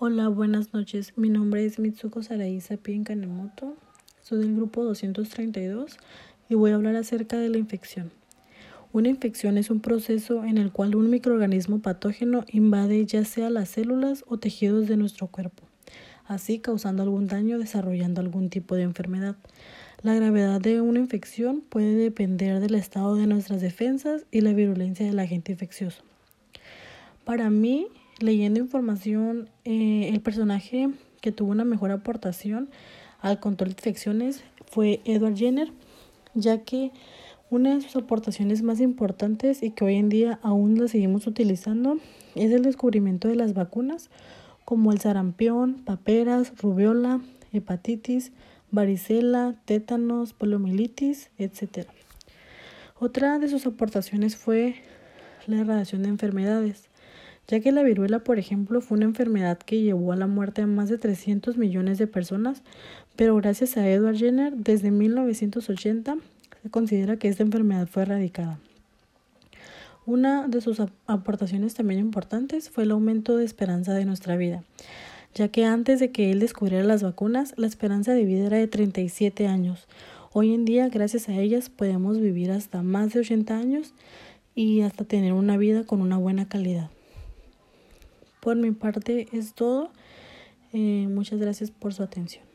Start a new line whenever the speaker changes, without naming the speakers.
Hola, buenas noches. Mi nombre es Mitsuko Saraisa Pien Kanemoto. Soy del grupo 232 y voy a hablar acerca de la infección. Una infección es un proceso en el cual un microorganismo patógeno invade ya sea las células o tejidos de nuestro cuerpo, así causando algún daño desarrollando algún tipo de enfermedad. La gravedad de una infección puede depender del estado de nuestras defensas y la virulencia del agente infeccioso. Para mí, leyendo información, eh, el personaje que tuvo una mejor aportación al control de infecciones fue Edward Jenner, ya que una de sus aportaciones más importantes y que hoy en día aún la seguimos utilizando es el descubrimiento de las vacunas como el sarampión, paperas, rubiola, hepatitis, varicela, tétanos, poliomielitis, etc. Otra de sus aportaciones fue la erradicación de enfermedades ya que la viruela, por ejemplo, fue una enfermedad que llevó a la muerte a más de 300 millones de personas, pero gracias a Edward Jenner, desde 1980 se considera que esta enfermedad fue erradicada. Una de sus aportaciones también importantes fue el aumento de esperanza de nuestra vida, ya que antes de que él descubriera las vacunas, la esperanza de vida era de 37 años. Hoy en día, gracias a ellas, podemos vivir hasta más de 80 años y hasta tener una vida con una buena calidad. Por mi parte es todo. Eh, muchas gracias por su atención.